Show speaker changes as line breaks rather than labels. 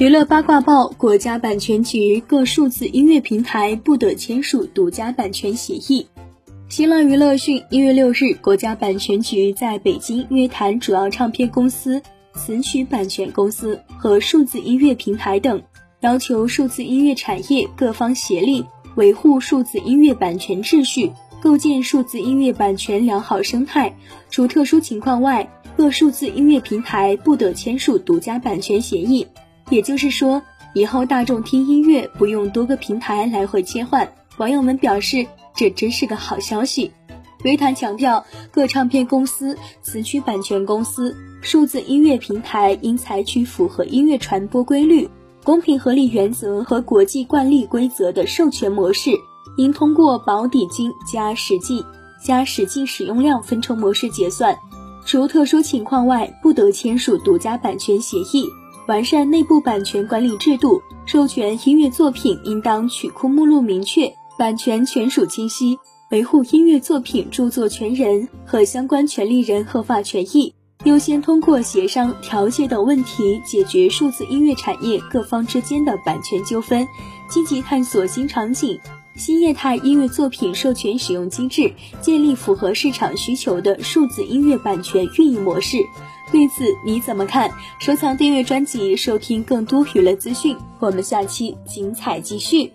娱乐八卦报：国家版权局各数字音乐平台不得签署独家版权协议。新浪娱乐讯，一月六日，国家版权局在北京约谈主要唱片公司、词曲版权公司和数字音乐平台等，要求数字音乐产业各方协力维护数字音乐版权秩序，构建数字音乐版权良好生态。除特殊情况外，各数字音乐平台不得签署独家版权协议。也就是说，以后大众听音乐不用多个平台来回切换。网友们表示。这真是个好消息。微谈强调，各唱片公司、词曲版权公司、数字音乐平台应采取符合音乐传播规律、公平合理原则和国际惯例规则的授权模式，应通过保底金加实际加实际使用量分成模式结算。除特殊情况外，不得签署独家版权协议。完善内部版权管理制度，授权音乐作品应当曲库目录明确。版权权属清晰，维护音乐作品著作权人和相关权利人合法权益，优先通过协商、调解等问题解决数字音乐产业各方之间的版权纠纷，积极探索新场景、新业态音乐作品授权使用机制，建立符合市场需求的数字音乐版权运营模式。对此你怎么看？收藏订阅专辑，收听更多娱乐资讯。我们下期精彩继续。